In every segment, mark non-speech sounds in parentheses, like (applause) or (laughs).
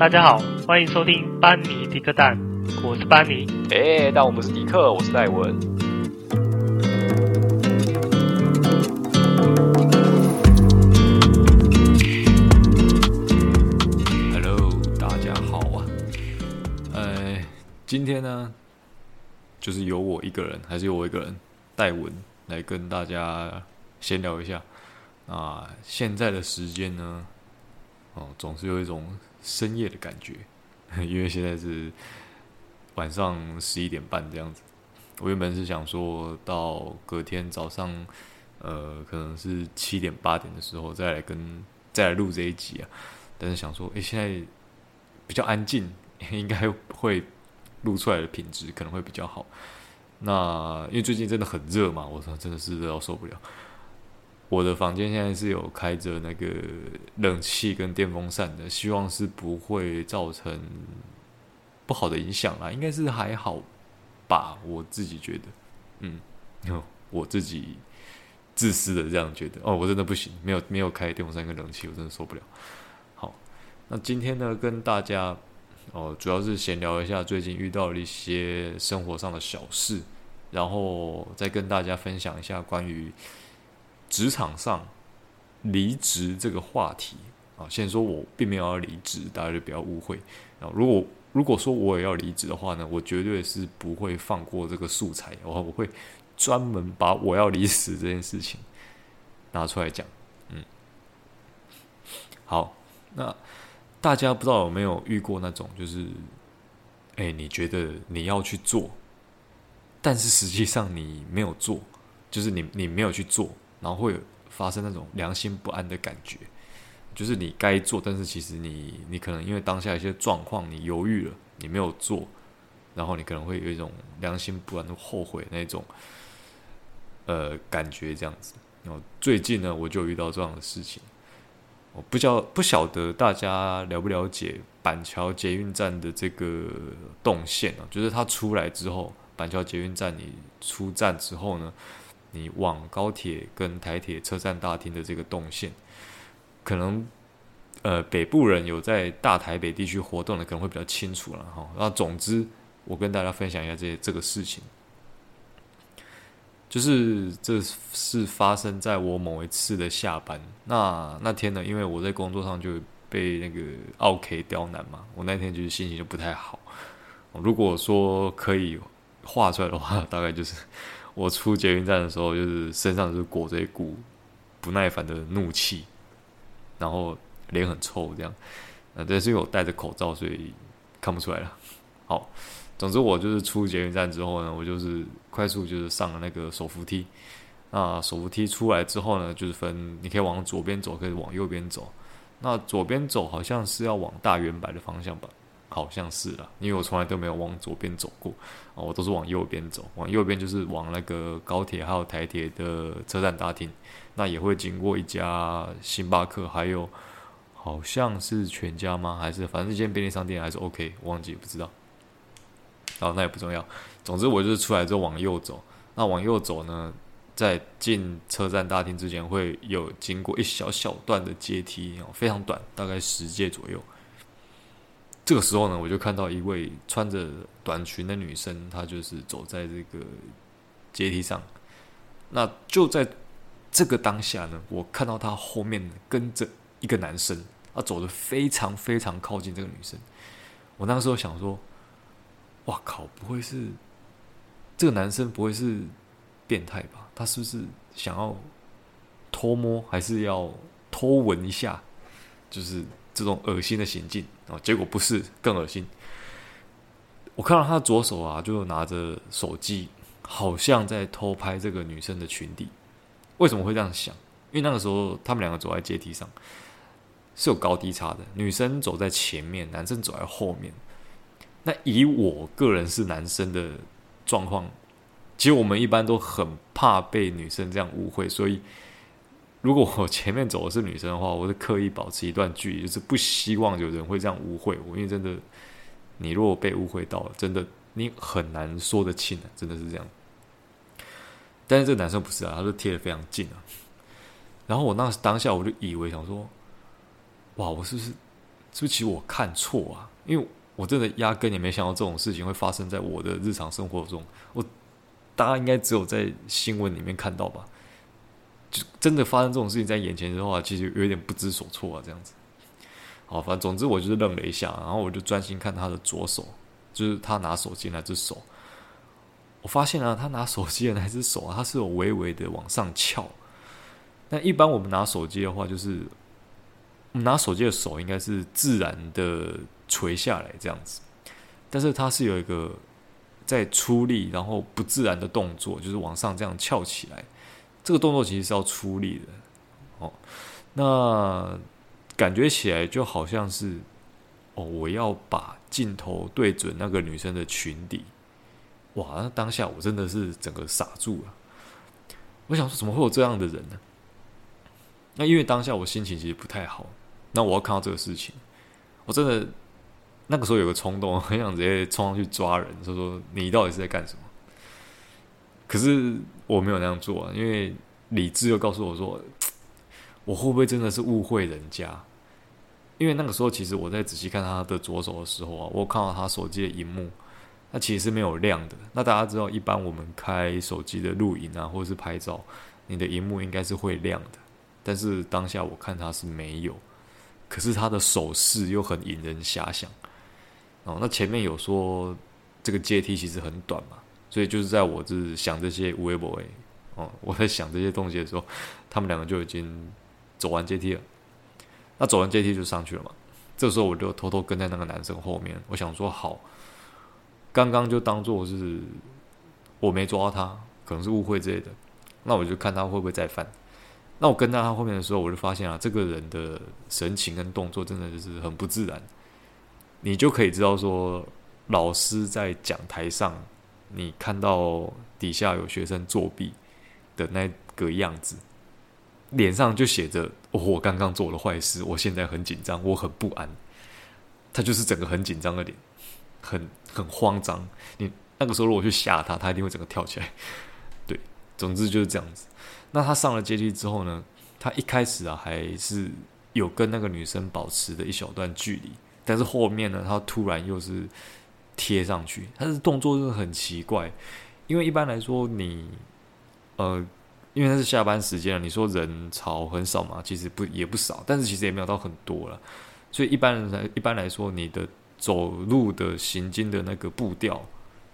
大家好，欢迎收听班尼迪克蛋，我是班尼。哎，但我不是迪克，我是戴文。Hello，大家好啊。呃，今天呢，就是由我一个人，还是由我一个人，戴文来跟大家闲聊一下。啊，现在的时间呢，哦，总是有一种。深夜的感觉，(laughs) 因为现在是晚上十一点半这样子。我原本是想说到隔天早上，呃，可能是七点八点的时候再来跟再来录这一集啊。但是想说，诶、现在比较安静，(laughs) 应该会录出来的品质可能会比较好。那因为最近真的很热嘛，我说真的是热到受不了。我的房间现在是有开着那个冷气跟电风扇的，希望是不会造成不好的影响啦，应该是还好吧，我自己觉得，嗯，我自己自私的这样觉得，哦，我真的不行，没有没有开电风扇跟冷气，我真的受不了。好，那今天呢，跟大家哦，主要是闲聊一下最近遇到了一些生活上的小事，然后再跟大家分享一下关于。职场上离职这个话题啊，先说我并没有要离职，大家就不要误会。然后如果如果说我也要离职的话呢，我绝对是不会放过这个素材，我 (laughs) 我会专门把我要离职这件事情拿出来讲。嗯，好，那大家不知道有没有遇过那种，就是，哎，你觉得你要去做，但是实际上你没有做，就是你你没有去做。然后会发生那种良心不安的感觉，就是你该做，但是其实你你可能因为当下一些状况，你犹豫了，你没有做，然后你可能会有一种良心不安的后悔那种，呃，感觉这样子。然后最近呢，我就遇到这样的事情，我不晓不晓得大家了不了解板桥捷运站的这个动线啊，就是它出来之后，板桥捷运站你出站之后呢。你往高铁跟台铁车站大厅的这个动线，可能呃北部人有在大台北地区活动的，可能会比较清楚了哈。那总之，我跟大家分享一下这这个事情，就是这是发生在我某一次的下班。那那天呢，因为我在工作上就被那个奥 K 刁难嘛，我那天就是心情就不太好。如果说可以画出来的话，(laughs) 大概就是。我出捷运站的时候，就是身上就是裹着一股不耐烦的怒气，然后脸很臭，这样。呃，但是因为我戴着口罩，所以看不出来了。好，总之我就是出捷运站之后呢，我就是快速就是上了那个手扶梯。那手扶梯出来之后呢，就是分你可以往左边走，可以往右边走。那左边走好像是要往大远百的方向吧。好像是啦，因为我从来都没有往左边走过，我都是往右边走。往右边就是往那个高铁还有台铁的车站大厅，那也会经过一家星巴克，还有好像是全家吗？还是反正一间便利商店还是 OK，忘记不知道。好，那也不重要。总之我就是出来之后往右走。那往右走呢，在进车站大厅之前会有经过一小小段的阶梯，非常短，大概十阶左右。这个时候呢，我就看到一位穿着短裙的女生，她就是走在这个阶梯上。那就在这个当下呢，我看到她后面跟着一个男生，他走的非常非常靠近这个女生。我那时候想说：“哇靠，不会是这个男生不会是变态吧？他是不是想要偷摸，还是要偷闻一下？就是。”这种恶心的行径啊，结果不是更恶心。我看到他左手啊，就拿着手机，好像在偷拍这个女生的裙底。为什么会这样想？因为那个时候他们两个走在阶梯上，是有高低差的。女生走在前面，男生走在后面。那以我个人是男生的状况，其实我们一般都很怕被女生这样误会，所以。如果我前面走的是女生的话，我是刻意保持一段距离，就是不希望有人会这样误会我。因为真的，你如果被误会到了，真的你很难说得清啊，真的是这样。但是这个男生不是啊，他就贴得非常近啊。然后我那当下我就以为想说，哇，我是不是是不是其实我看错啊？因为我真的压根也没想到这种事情会发生在我的日常生活中。我大家应该只有在新闻里面看到吧？就真的发生这种事情在眼前的话，其实有点不知所措啊，这样子。好，反正总之我就是愣了一下，然后我就专心看他的左手，就是他拿手机那只手。我发现啊，他拿手机的那只手啊，他是有微微的往上翘。那一般我们拿手机的话，就是我们拿手机的手应该是自然的垂下来这样子，但是它是有一个在出力，然后不自然的动作，就是往上这样翘起来。这个动作其实是要出力的哦。那感觉起来就好像是哦，我要把镜头对准那个女生的裙底。哇！那当下我真的是整个傻住了。我想说，怎么会有这样的人呢？那因为当下我心情其实不太好。那我要看到这个事情，我真的那个时候有个冲动，很想直接冲上去抓人，就说你到底是在干什么？可是我没有那样做啊，因为理智又告诉我说，我会不会真的是误会人家？因为那个时候其实我在仔细看他的左手的时候啊，我看到他手机的荧幕。那其实是没有亮的。那大家知道，一般我们开手机的录影啊，或者是拍照，你的荧幕应该是会亮的。但是当下我看他是没有，可是他的手势又很引人遐想。哦，那前面有说这个阶梯其实很短嘛，所以就是在我就是想这些微博诶，哦，(laughs) 我在想这些东西的时候，他们两个就已经走完阶梯了。那走完阶梯就上去了嘛。这时候我就偷偷跟在那个男生后面，我想说好。刚刚就当做是我没抓他，可能是误会之类的。那我就看他会不会再犯。那我跟在他后面的时候，我就发现啊，这个人的神情跟动作真的就是很不自然。你就可以知道说，老师在讲台上，你看到底下有学生作弊的那个样子，脸上就写着“哦，我刚刚做了坏事，我现在很紧张，我很不安”。他就是整个很紧张的脸。很很慌张，你那个时候如果去吓他，他一定会整个跳起来。(laughs) 对，总之就是这样子。那他上了阶梯之后呢？他一开始啊还是有跟那个女生保持的一小段距离，但是后面呢，他突然又是贴上去，他的动作就是很奇怪。因为一般来说你，呃，因为那是下班时间了，你说人潮很少嘛，其实不也不少，但是其实也没有到很多了。所以一般人来一般来说，你的。走路的行经的那个步调，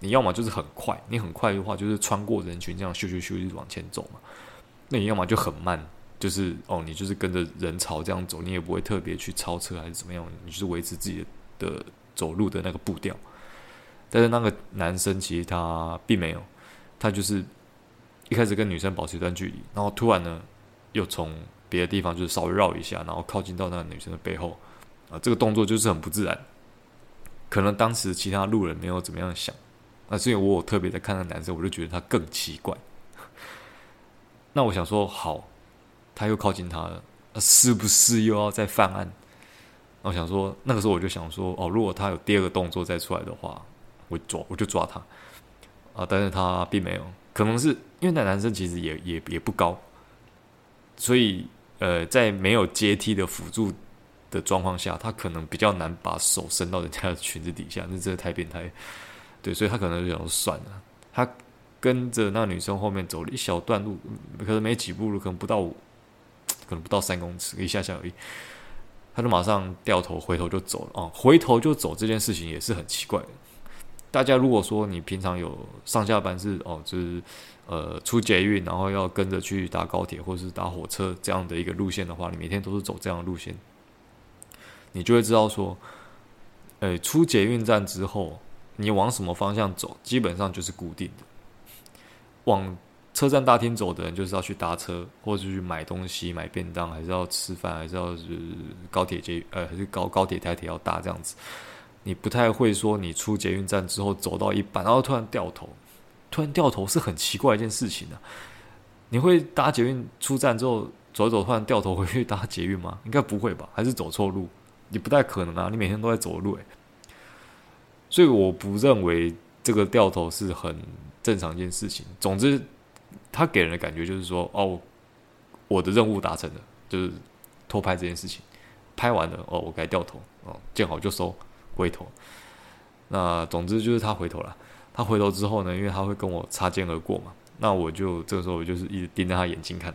你要么就是很快，你很快的话就是穿过人群这样咻咻咻一直往前走嘛。那你要么就很慢，就是哦，你就是跟着人潮这样走，你也不会特别去超车还是怎么样，你就是维持自己的走路的那个步调。但是那个男生其实他并没有，他就是一开始跟女生保持一段距离，然后突然呢又从别的地方就是稍微绕一下，然后靠近到那个女生的背后啊，这个动作就是很不自然。可能当时其他路人没有怎么样想，那所以我有特别在看那男生，我就觉得他更奇怪。那我想说，好，他又靠近他了，那是不是又要再犯案？我想说，那个时候我就想说，哦，如果他有第二个动作再出来的话，我抓，我就抓他。啊，但是他并没有，可能是因为那男生其实也也也不高，所以呃，在没有阶梯的辅助。的状况下，他可能比较难把手伸到人家的裙子底下，那真的太变态。对，所以他可能就想算了。他跟着那女生后面走了一小段路，可能没几步路，可能不到，可能不到三公尺，一下下而已。他就马上掉头回头就走了。哦，回头就走这件事情也是很奇怪的。大家如果说你平常有上下班是哦，就是呃出捷运，然后要跟着去搭高铁或者是搭火车这样的一个路线的话，你每天都是走这样的路线。你就会知道说，呃，出捷运站之后，你往什么方向走，基本上就是固定的。往车站大厅走的人，就是要去搭车，或者是去买东西、买便当，还是要吃饭，还是要是高铁捷呃，还是高高铁、台铁要搭这样子。你不太会说，你出捷运站之后走到一半，然后突然掉头，突然掉头是很奇怪一件事情啊。你会搭捷运出站之后走走，突然掉头回去搭捷运吗？应该不会吧？还是走错路？你不太可能啊！你每天都在走路，诶，所以我不认为这个掉头是很正常一件事情。总之，他给人的感觉就是说，哦，我的任务达成了，就是偷拍这件事情。拍完了哦，我该掉头哦，见好就收，回头。那总之就是他回头了。他回头之后呢，因为他会跟我擦肩而过嘛，那我就这个时候我就是一直盯着他眼睛看，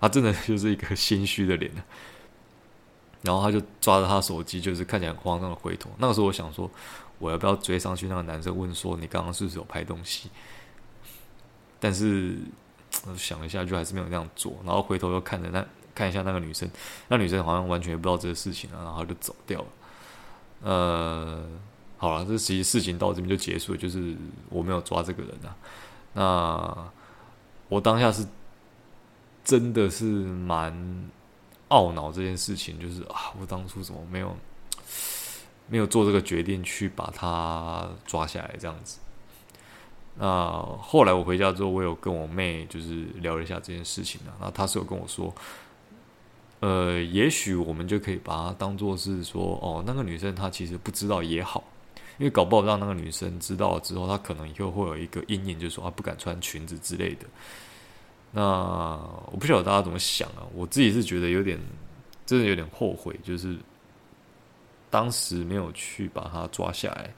他真的就是一个心虚的脸。然后他就抓着他手机，就是看起来很慌张的回头。那个时候我想说，我要不要追上去？那个男生问说：“你刚刚是不是有拍东西？”但是我想了一下，就还是没有那样做。然后回头又看着那看一下那个女生，那女生好像完全不知道这个事情啊，然后就走掉了。呃。好了，这其实事情到这边就结束了，就是我没有抓这个人啊。那我当下是真的是蛮懊恼这件事情，就是啊，我当初怎么没有 (tsk) 没有做这个决定去把他抓下来这样子。那后来我回家之后，我有跟我妹就是聊了一下这件事情啊，那她是有跟我说，呃，也许我们就可以把它当做是说，哦，那个女生她其实不知道也好。因为搞不好让那个女生知道了之后，她可能以后会有一个阴影，就是说她不敢穿裙子之类的。那我不晓得大家怎么想啊？我自己是觉得有点，真的有点后悔，就是当时没有去把她抓下来。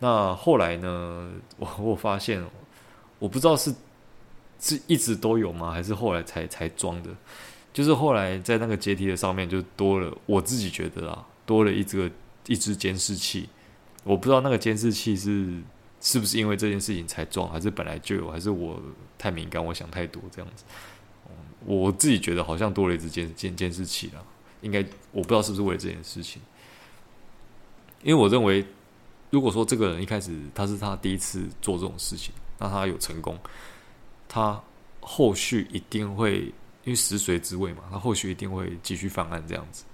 那后来呢？我我发现，我不知道是是一直都有吗？还是后来才才装的？就是后来在那个阶梯的上面就多了，我自己觉得啊，多了一个一支监视器。我不知道那个监视器是是不是因为这件事情才装，还是本来就有，还是我太敏感，我想太多这样子。我自己觉得好像多了一只监监监视器了，应该我不知道是不是为了这件事情。因为我认为，如果说这个人一开始他是他第一次做这种事情，那他有成功，他后续一定会因为食髓知味嘛，他后续一定会继续犯案这样子。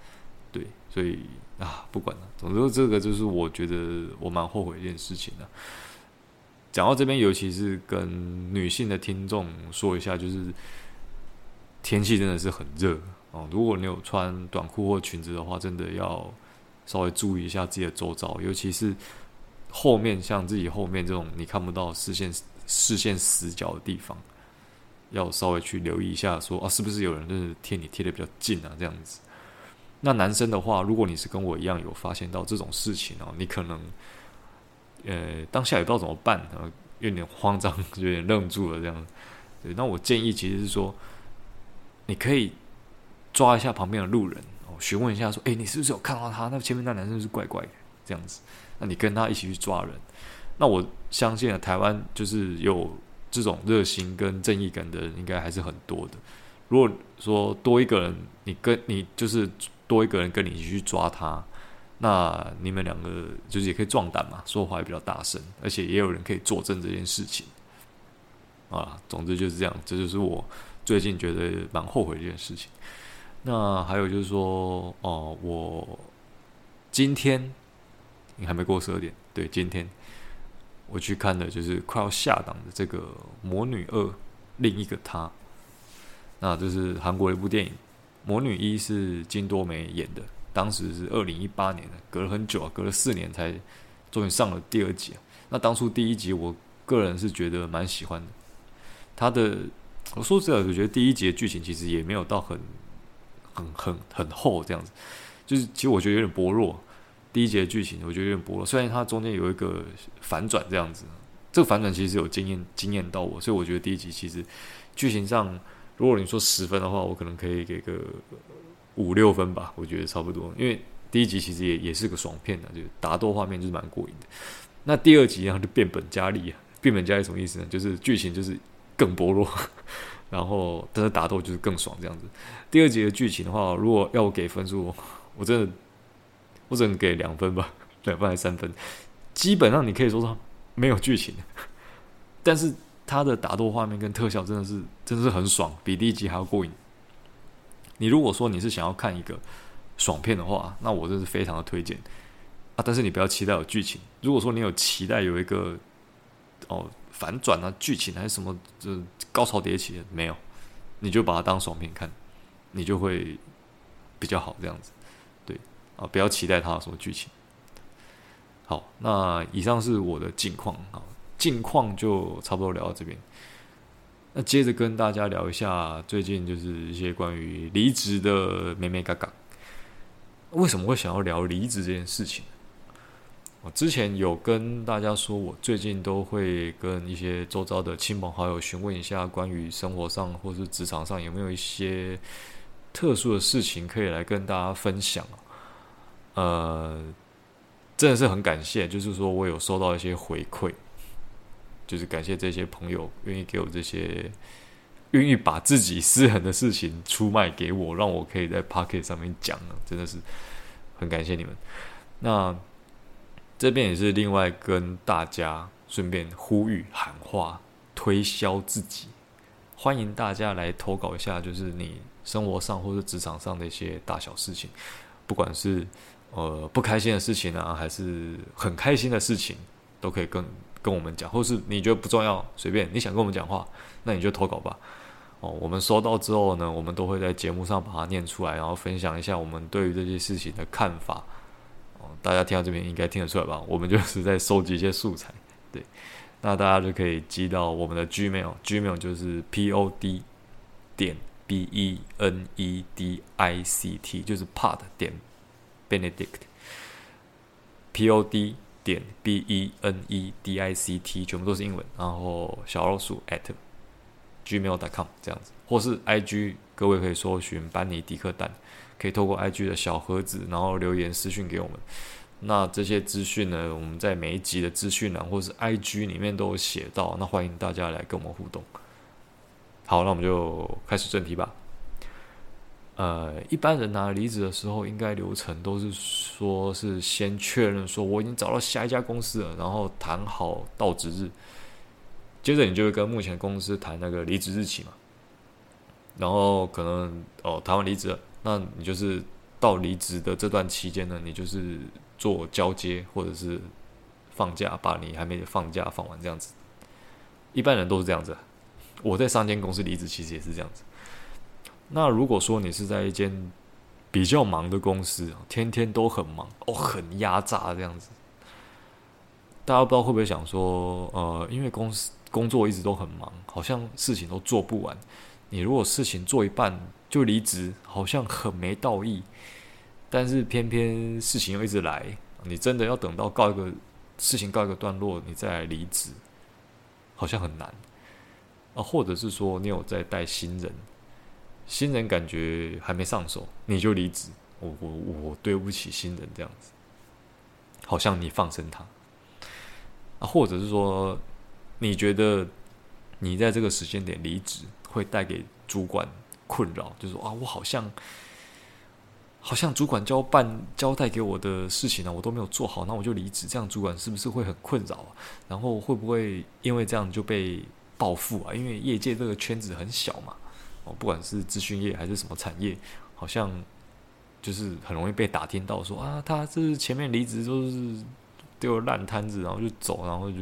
对，所以。啊，不管了，总之这个就是我觉得我蛮后悔一件事情的。讲到这边，尤其是跟女性的听众说一下，就是天气真的是很热哦。如果你有穿短裤或裙子的话，真的要稍微注意一下自己的周遭，尤其是后面像自己后面这种你看不到视线视线死角的地方，要稍微去留意一下说，啊，是不是有人就是贴你贴的比较近啊，这样子。那男生的话，如果你是跟我一样有发现到这种事情哦，你可能，呃，当下也不知道怎么办，呃，有点慌张，有点愣住了这样。对，那我建议其实是说，你可以抓一下旁边的路人哦，询问一下说，诶，你是不是有看到他？那前面那男生是怪怪的这样子？那你跟他一起去抓人。那我相信啊，台湾就是有这种热心跟正义感的人，应该还是很多的。如果说多一个人，你跟你就是。多一个人跟你一起去抓他，那你们两个就是也可以壮胆嘛，说话也比较大声，而且也有人可以作证这件事情。啊，总之就是这样，这就是我最近觉得蛮后悔的一件事情。那还有就是说，哦，我今天你还没过十二点，对，今天我去看的就是快要下档的这个《魔女二》，另一个她，那这是韩国的一部电影。魔女一是金多美演的，当时是二零一八年的，隔了很久啊，隔了四年才终于上了第二集啊。那当初第一集，我个人是觉得蛮喜欢的。他的，我说实在，我觉得第一集的剧情其实也没有到很、很、很、很厚这样子，就是其实我觉得有点薄弱。第一集的剧情我觉得有点薄弱，虽然它中间有一个反转这样子，这个反转其实有惊艳惊艳到我，所以我觉得第一集其实剧情上。如果你说十分的话，我可能可以给个五六分吧，我觉得差不多。因为第一集其实也也是个爽片的，就打斗画面就是蛮过瘾的。那第二集然后就变本加厉啊，变本加厉什么意思呢？就是剧情就是更薄弱，(laughs) 然后但是打斗就是更爽这样子。第二集的剧情的话，如果要我给分数，我真的我只能给两分吧，(laughs) 两分还是三分？基本上你可以说说没有剧情，(laughs) 但是。它的打斗画面跟特效真的是真的是很爽，比第一集还要过瘾。你如果说你是想要看一个爽片的话，那我真是非常的推荐啊！但是你不要期待有剧情。如果说你有期待有一个哦反转啊剧情还是什么这高潮迭起，没有，你就把它当爽片看，你就会比较好这样子。啊，不要期待它有什么剧情。好，那以上是我的近况啊。近况就差不多聊到这边，那接着跟大家聊一下最近就是一些关于离职的妹妹嘎嘎。为什么会想要聊离职这件事情？我之前有跟大家说，我最近都会跟一些周遭的亲朋好友询问一下，关于生活上或是职场上有没有一些特殊的事情可以来跟大家分享。呃，真的是很感谢，就是说我有收到一些回馈，就是感谢这些朋友愿意给我这些。愿意把自己私人的事情出卖给我，让我可以在 Pocket 上面讲呢，真的是很感谢你们。那这边也是另外跟大家顺便呼吁、喊话、推销自己，欢迎大家来投稿一下，就是你生活上或者职场上的一些大小事情，不管是呃不开心的事情啊，还是很开心的事情，都可以跟跟我们讲，或是你觉得不重要，随便你想跟我们讲话，那你就投稿吧。哦，我们收到之后呢，我们都会在节目上把它念出来，然后分享一下我们对于这些事情的看法。哦，大家听到这边应该听得出来吧？我们就是在收集一些素材，对。那大家就可以寄到我们的 Gmail，Gmail 就是 P O D 点 B E N E D I C T，就是 Pod 点 Benedict，P O D 点 B E N E D I C T，全部都是英文，然后小老鼠 at。gmail.com 这样子，或是 IG，各位可以搜寻班尼迪克蛋，可以透过 IG 的小盒子，然后留言私讯给我们。那这些资讯呢，我们在每一集的资讯栏或是 IG 里面都有写到。那欢迎大家来跟我们互动。好，那我们就开始正题吧。呃，一般人拿离职的时候，应该流程都是说是先确认说我已经找到下一家公司了，然后谈好到职日。接着你就会跟目前公司谈那个离职日期嘛，然后可能哦谈完离职了，那你就是到离职的这段期间呢，你就是做交接或者是放假，把你还没放假放完这样子。一般人都是这样子。我在上间公司离职其实也是这样子。那如果说你是在一间比较忙的公司，天天都很忙哦，很压榨这样子，大家不知道会不会想说，呃，因为公司。工作一直都很忙，好像事情都做不完。你如果事情做一半就离职，好像很没道义。但是偏偏事情又一直来，你真的要等到告一个事情告一个段落，你再来离职，好像很难啊。或者是说，你有在带新人，新人感觉还没上手，你就离职，我我我对不起新人这样子，好像你放生他啊，或者是说。你觉得你在这个时间点离职会带给主管困扰？就是说啊，我好像好像主管交办交代给我的事情呢，我都没有做好，那我就离职，这样主管是不是会很困扰？然后会不会因为这样就被报复啊？因为业界这个圈子很小嘛，哦，不管是资讯业还是什么产业，好像就是很容易被打听到说啊，他这是前面离职都是丢烂摊子，然后就走，然后就。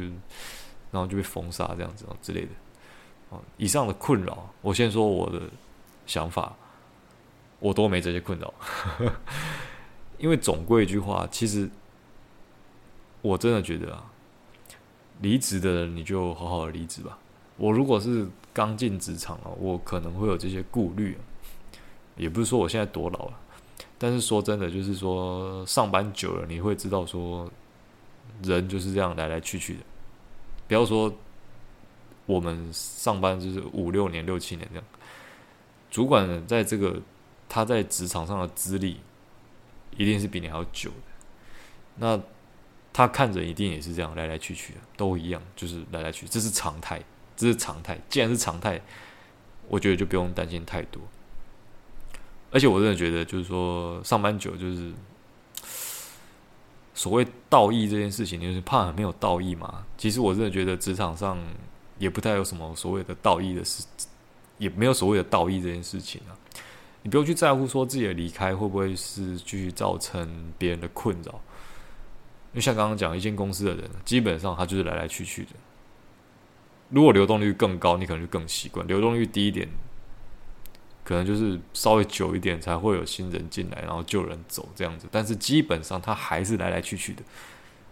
然后就被封杀这样子之类的，哦，以上的困扰，我先说我的想法，我都没这些困扰，(laughs) 因为总归一句话，其实我真的觉得啊，离职的人你就好好的离职吧。我如果是刚进职场啊，我可能会有这些顾虑，也不是说我现在多老了，但是说真的，就是说上班久了，你会知道说，人就是这样来来去去的。不要说我们上班就是五六年、六七年这样，主管在这个他在职场上的资历一定是比你还要久的。那他看着一定也是这样来来去去的，都一样，就是来来去，这是常态，这是常态。既然是常态，我觉得就不用担心太多。而且我真的觉得，就是说上班久就是。(sniffs) 所谓道义这件事情，就是怕很没有道义嘛。其实我真的觉得职场上也不太有什么所谓的道义的事，也没有所谓的道义这件事情啊。你不用去在乎说自己的离开会不会是继续造成别人的困扰。因为像刚刚讲，一间公司的人，基本上他就是来来去去的。如果流动率更高，你可能就更习惯；流动率低一点。可能就是稍微久一点才会有新人进来，然后旧人走这样子。但是基本上他还是来来去去的，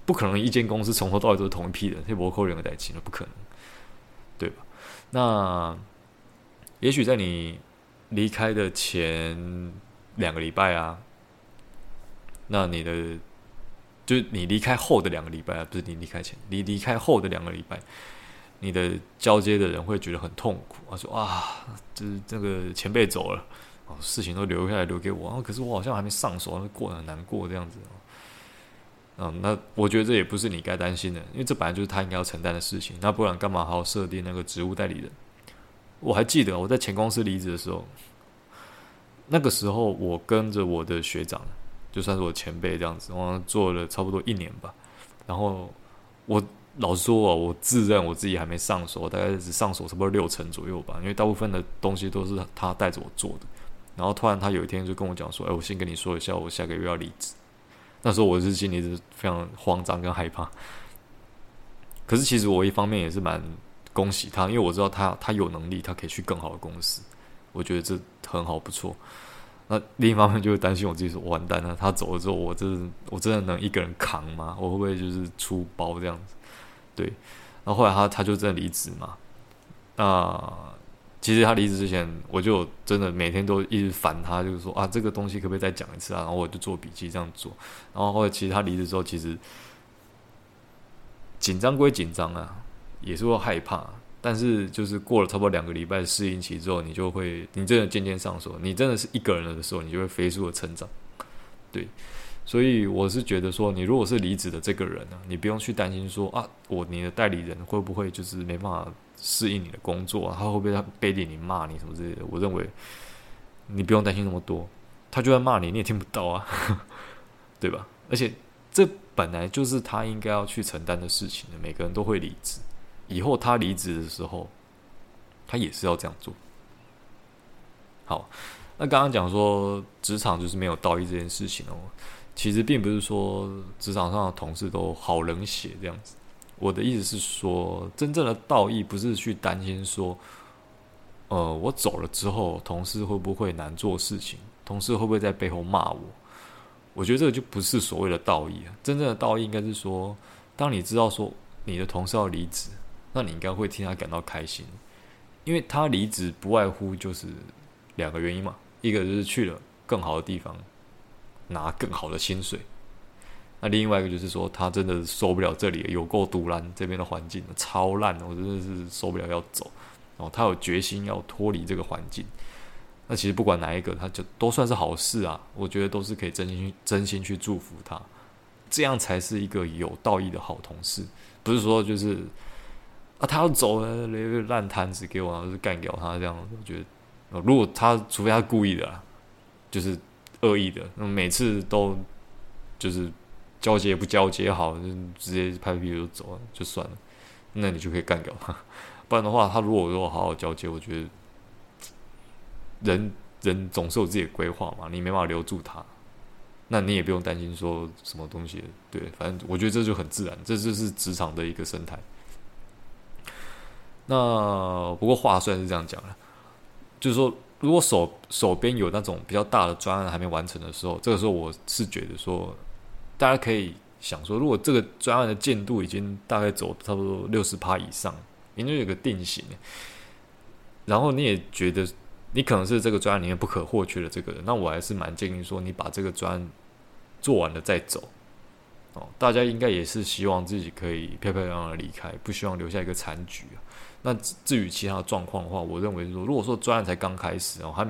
不可能一间公司从头到尾都是同一批人，这不扣人的代金了，不可能，对吧？那也许在你离开的前两个礼拜啊，那你的就是你离开后的两个礼拜啊，不是你离开前，你离开后的两个礼拜，你的交接的人会觉得很痛苦，他说啊，就是这个前辈走了，哦，事情都留下来留给我，可是我好像还没上手，过得很难过这样子。嗯，那我觉得这也不是你该担心的，因为这本来就是他应该要承担的事情。那不然干嘛还要设定那个职务代理人？我还记得我在前公司离职的时候，那个时候我跟着我的学长，就算是我前辈这样子，我做了差不多一年吧。然后我老实说啊，我自认我自己还没上手，大概只上手差不多六成左右吧。因为大部分的东西都是他带着我做的。然后突然他有一天就跟我讲说：“哎，我先跟你说一下，我下个月要离职。”那时候我是心里是非常慌张跟害怕，可是其实我一方面也是蛮恭喜他，因为我知道他他有能力，他可以去更好的公司，我觉得这很好不错。那另一方面就是担心我自己说完蛋了，他走了之后，我真我真的能一个人扛吗？我会不会就是出包这样子？对，然后后来他他就真的离职嘛，那。其实他离职之前，我就真的每天都一直烦他，就是说啊，这个东西可不可以再讲一次啊？然后我就做笔记这样做。然后后来其实他离职之后，其实紧张归紧张啊，也是会害怕。但是就是过了差不多两个礼拜适应期之后，你就会，你真的渐渐上手，你真的是一个人的时候，你就会飞速的成长。对，所以我是觉得说，你如果是离职的这个人呢，你不用去担心说啊，我你的代理人会不会就是没办法。适应你的工作啊，他会不会他背地里骂你什么之类的？我认为你不用担心那么多，他就算骂你，你也听不到啊，(laughs) 对吧？而且这本来就是他应该要去承担的事情的。每个人都会离职，以后他离职的时候，他也是要这样做。好，那刚刚讲说职场就是没有道义这件事情哦，其实并不是说职场上的同事都好冷血这样子。我的意思是说，真正的道义不是去担心说，呃，我走了之后，同事会不会难做事情，同事会不会在背后骂我？我觉得这个就不是所谓的道义啊。真正的道义应该是说，当你知道说你的同事要离职，那你应该会替他感到开心，因为他离职不外乎就是两个原因嘛，一个就是去了更好的地方，拿更好的薪水。那另外一个就是说，他真的受不了这里，有够赌烂，这边的环境超烂，我真的是受不了要走。然哦，他有决心要脱离这个环境。那其实不管哪一个，他就都算是好事啊。我觉得都是可以真心真心去祝福他，这样才是一个有道义的好同事。不是说就是啊，他要走了，留个烂摊子给我，然后就是干掉他这样。我觉得，如果他除非他故意的，就是恶意的，那每次都就是。交接不交接好，就直接拍屁股就走了，就算了。那你就可以干掉他。(laughs) 不然的话，他如果如果好好交接，我觉得人人总是有自己的规划嘛，你没办法留住他，那你也不用担心说什么东西。对，反正我觉得这就很自然，这就是职场的一个生态。那不过话虽然是这样讲了，就是说，如果手手边有那种比较大的专案还没完成的时候，这个时候我是觉得说。大家可以想说，如果这个专案的进度已经大概走差不多六十趴以上，你就有个定型，然后你也觉得你可能是这个专案里面不可或缺的这个人，那我还是蛮建议说，你把这个专案做完了再走。哦，大家应该也是希望自己可以漂漂亮亮的离开，不希望留下一个残局。那至于其他的状况的话，我认为说，如果说专案才刚开始哦，还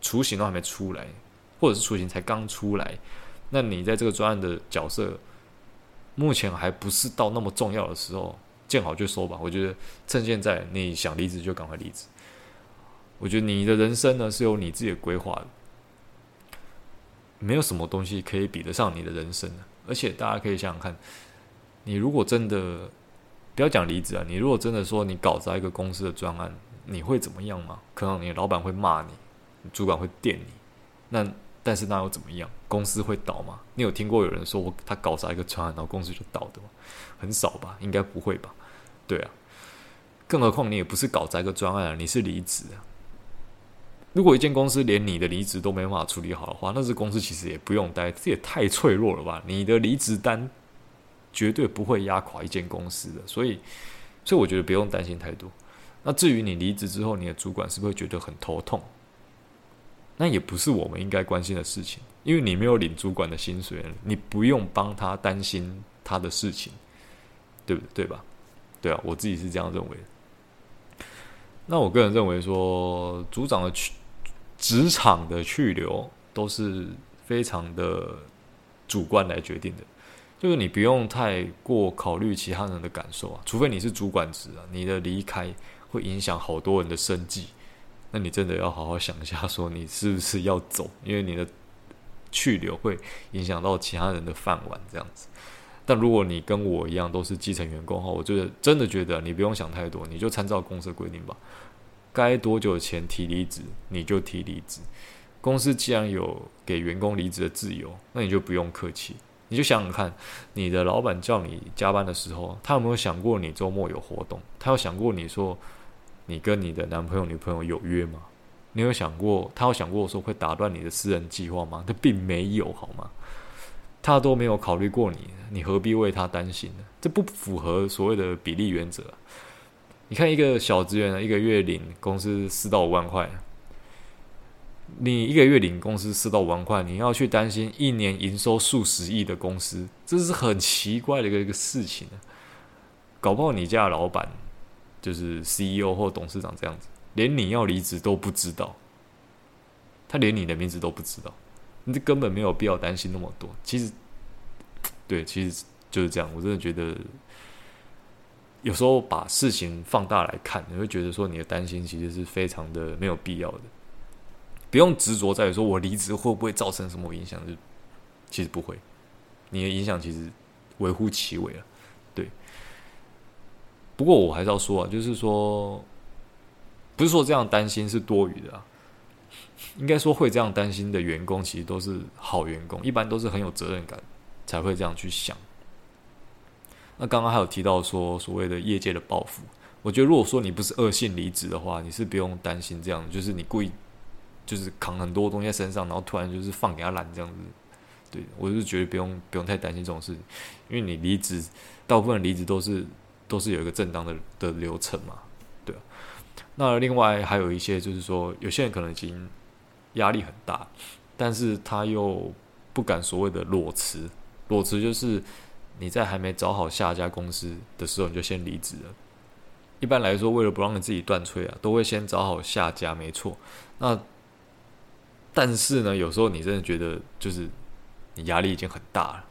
雏形都还没出来，或者是雏形才刚出来。那你在这个专案的角色，目前还不是到那么重要的时候，见好就收吧。我觉得趁现在你想离职就赶快离职。我觉得你的人生呢是有你自己的规划的，没有什么东西可以比得上你的人生的。而且大家可以想想看，你如果真的不要讲离职啊，你如果真的说你搞砸一个公司的专案，你会怎么样吗？可能你老板会骂你，主管会电你，那。但是那又怎么样？公司会倒吗？你有听过有人说我他搞砸一个专案，然后公司就倒的吗？很少吧，应该不会吧？对啊，更何况你也不是搞砸一个专案啊，你是离职啊。如果一间公司连你的离职都没办法处理好的话，那这公司其实也不用待，这也太脆弱了吧？你的离职单绝对不会压垮一间公司的，所以，所以我觉得不用担心太多。那至于你离职之后，你的主管是不是会觉得很头痛？那也不是我们应该关心的事情，因为你没有领主管的薪水，你不用帮他担心他的事情，对不对？对吧？对啊，我自己是这样认为的。那我个人认为说，组长的职场的去留都是非常的主观来决定的，就是你不用太过考虑其他人的感受啊，除非你是主管职啊，你的离开会影响好多人的生计。那你真的要好好想一下，说你是不是要走？因为你的去留会影响到其他人的饭碗，这样子。但如果你跟我一样都是基层员工的话，我觉得真的觉得你不用想太多，你就参照公司规定吧。该多久前提离职，你就提离职。公司既然有给员工离职的自由，那你就不用客气。你就想想看，你的老板叫你加班的时候，他有没有想过你周末有活动？他有想过你说？你跟你的男朋友、女朋友有约吗？你有想过，他有想过说会打断你的私人计划吗？他并没有，好吗？他都没有考虑过你，你何必为他担心呢？这不符合所谓的比例原则。你看，一个小职员一个月领公司四到五万块，你一个月领公司四到五万块，你要去担心一年营收数十亿的公司，这是很奇怪的一个一个事情啊。搞不好你家的老板。就是 CEO 或董事长这样子，连你要离职都不知道，他连你的名字都不知道，你这根本没有必要担心那么多。其实，对，其实就是这样。我真的觉得，有时候把事情放大来看，你会觉得说你的担心其实是非常的没有必要的。不用执着在于说我离职会不会造成什么影响，就其实不会，你的影响其实微乎其微啊。不过我还是要说啊，就是说，不是说这样担心是多余的啊。应该说会这样担心的员工，其实都是好员工，一般都是很有责任感才会这样去想。那刚刚还有提到说所谓的业界的报复，我觉得如果说你不是恶性离职的话，你是不用担心这样，就是你故意就是扛很多东西在身上，然后突然就是放给他烂这样子。对，我是觉得不用不用太担心这种事情，因为你离职，大部分离职都是。都是有一个正当的的流程嘛，对。那另外还有一些就是说，有些人可能已经压力很大，但是他又不敢所谓的裸辞。裸辞就是你在还没找好下家公司的时候，你就先离职了。一般来说，为了不让你自己断炊啊，都会先找好下家，没错。那但是呢，有时候你真的觉得就是你压力已经很大了，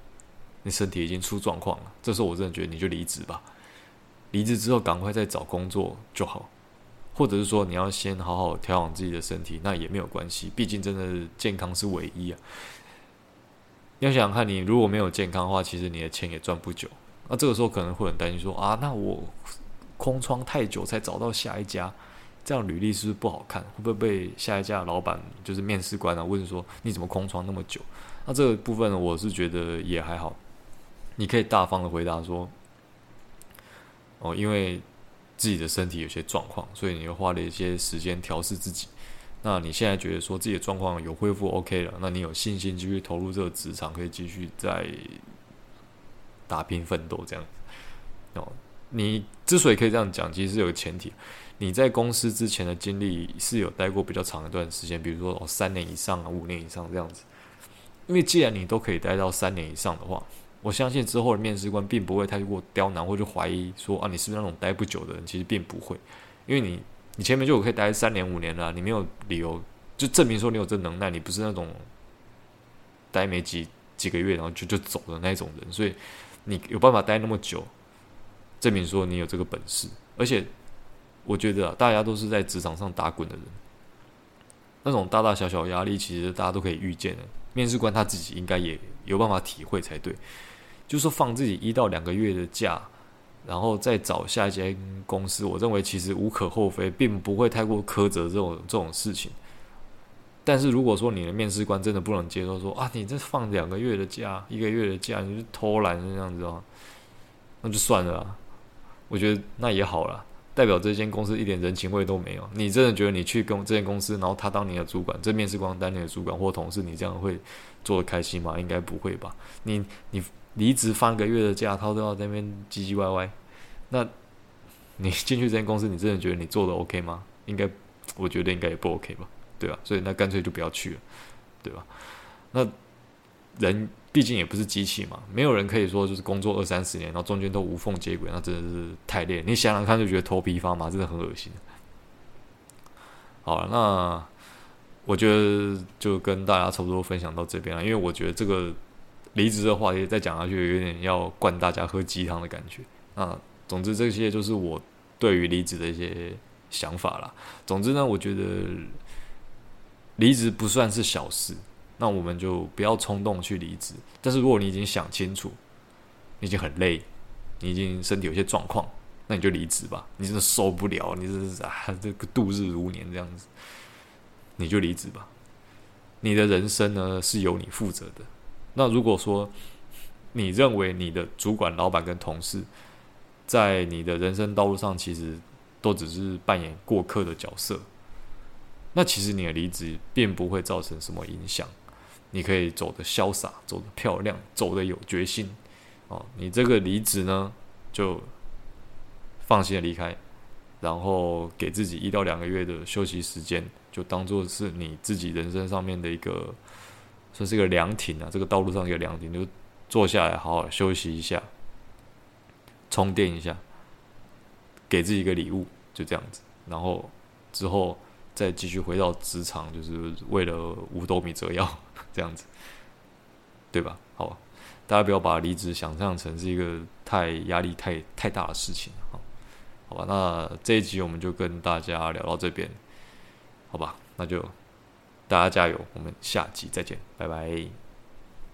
你身体已经出状况了，这时候我真的觉得你就离职吧。离职之后，赶快再找工作就好，或者是说你要先好好调养自己的身体，那也没有关系。毕竟真的健康是唯一啊。要想想看，你如果没有健康的话，其实你的钱也赚不久。那这个时候可能会很担心说啊，那我空窗太久才找到下一家，这样履历是不是不好看？会不会被下一家的老板就是面试官啊问说你怎么空窗那么久？那这个部分我是觉得也还好，你可以大方的回答说。哦，因为自己的身体有些状况，所以你又花了一些时间调试自己。那你现在觉得说自己的状况有恢复 OK 了，那你有信心继续投入这个职场，可以继续再打拼奋斗这样子。哦，你之所以可以这样讲，其实是有个前提，你在公司之前的经历是有待过比较长一段时间，比如说哦三年以上啊，五年以上这样子。因为既然你都可以待到三年以上的话，我相信之后的面试官并不会太过刁难，或者怀疑说啊，你是不是那种待不久的人？其实并不会，因为你你前面就可以待三年五年了，你没有理由就证明说你有这能耐，你不是那种待没几几个月然后就就走的那种人，所以你有办法待那么久，证明说你有这个本事。而且我觉得啊，大家都是在职场上打滚的人，那种大大小小压力，其实大家都可以预见的。面试官他自己应该也有办法体会才对。就是说放自己一到两个月的假，然后再找下一间公司，我认为其实无可厚非，并不会太过苛责这种这种事情。但是如果说你的面试官真的不能接受说，啊，你这放两个月的假，一个月的假，你就偷懒这样子哦，那就算了。我觉得那也好了，代表这间公司一点人情味都没有。你真的觉得你去跟这间公司，然后他当你的主管，这面试官当你的主管或同事，你这样会做得开心吗？应该不会吧？你你。离职放个月的假，他都要在那边唧唧歪歪。那，你进去这间公司，你真的觉得你做的 OK 吗？应该，我觉得应该也不 OK 吧。对吧？所以那干脆就不要去了，对吧？那人毕竟也不是机器嘛，没有人可以说就是工作二三十年，然后中间都无缝接轨，那真的是太累。你想想看，就觉得头皮发麻，真的很恶心。好了，那我觉得就跟大家差不多分享到这边了，因为我觉得这个离职的话题再讲下去，有点要灌大家喝鸡汤的感觉。那总之这些就是我对于离职的一些想法啦。总之呢，我觉得离职不算是小事。那我们就不要冲动去离职。但是如果你已经想清楚，你已经很累，你已经身体有些状况，那你就离职吧。你真的受不了，你这是啊，这个度日如年这样子，你就离职吧。你的人生呢，是由你负责的。那如果说你认为你的主管、老板跟同事在你的人生道路上其实都只是扮演过客的角色，那其实你的离职并不会造成什么影响。你可以走得潇洒，走得漂亮，走得有决心，哦，你这个离职呢，就放心的离开，然后给自己一到两个月的休息时间，就当做是你自己人生上面的一个，算是一个凉亭啊，这个道路上一个凉亭，就坐下来好好休息一下，充电一下，给自己一个礼物，就这样子，然后之后再继续回到职场，就是为了五斗米折腰。这样子，对吧？好吧，大家不要把离职想象成是一个太压力太太大的事情，好，好吧？那这一集我们就跟大家聊到这边，好吧？那就大家加油，我们下集再见，拜拜。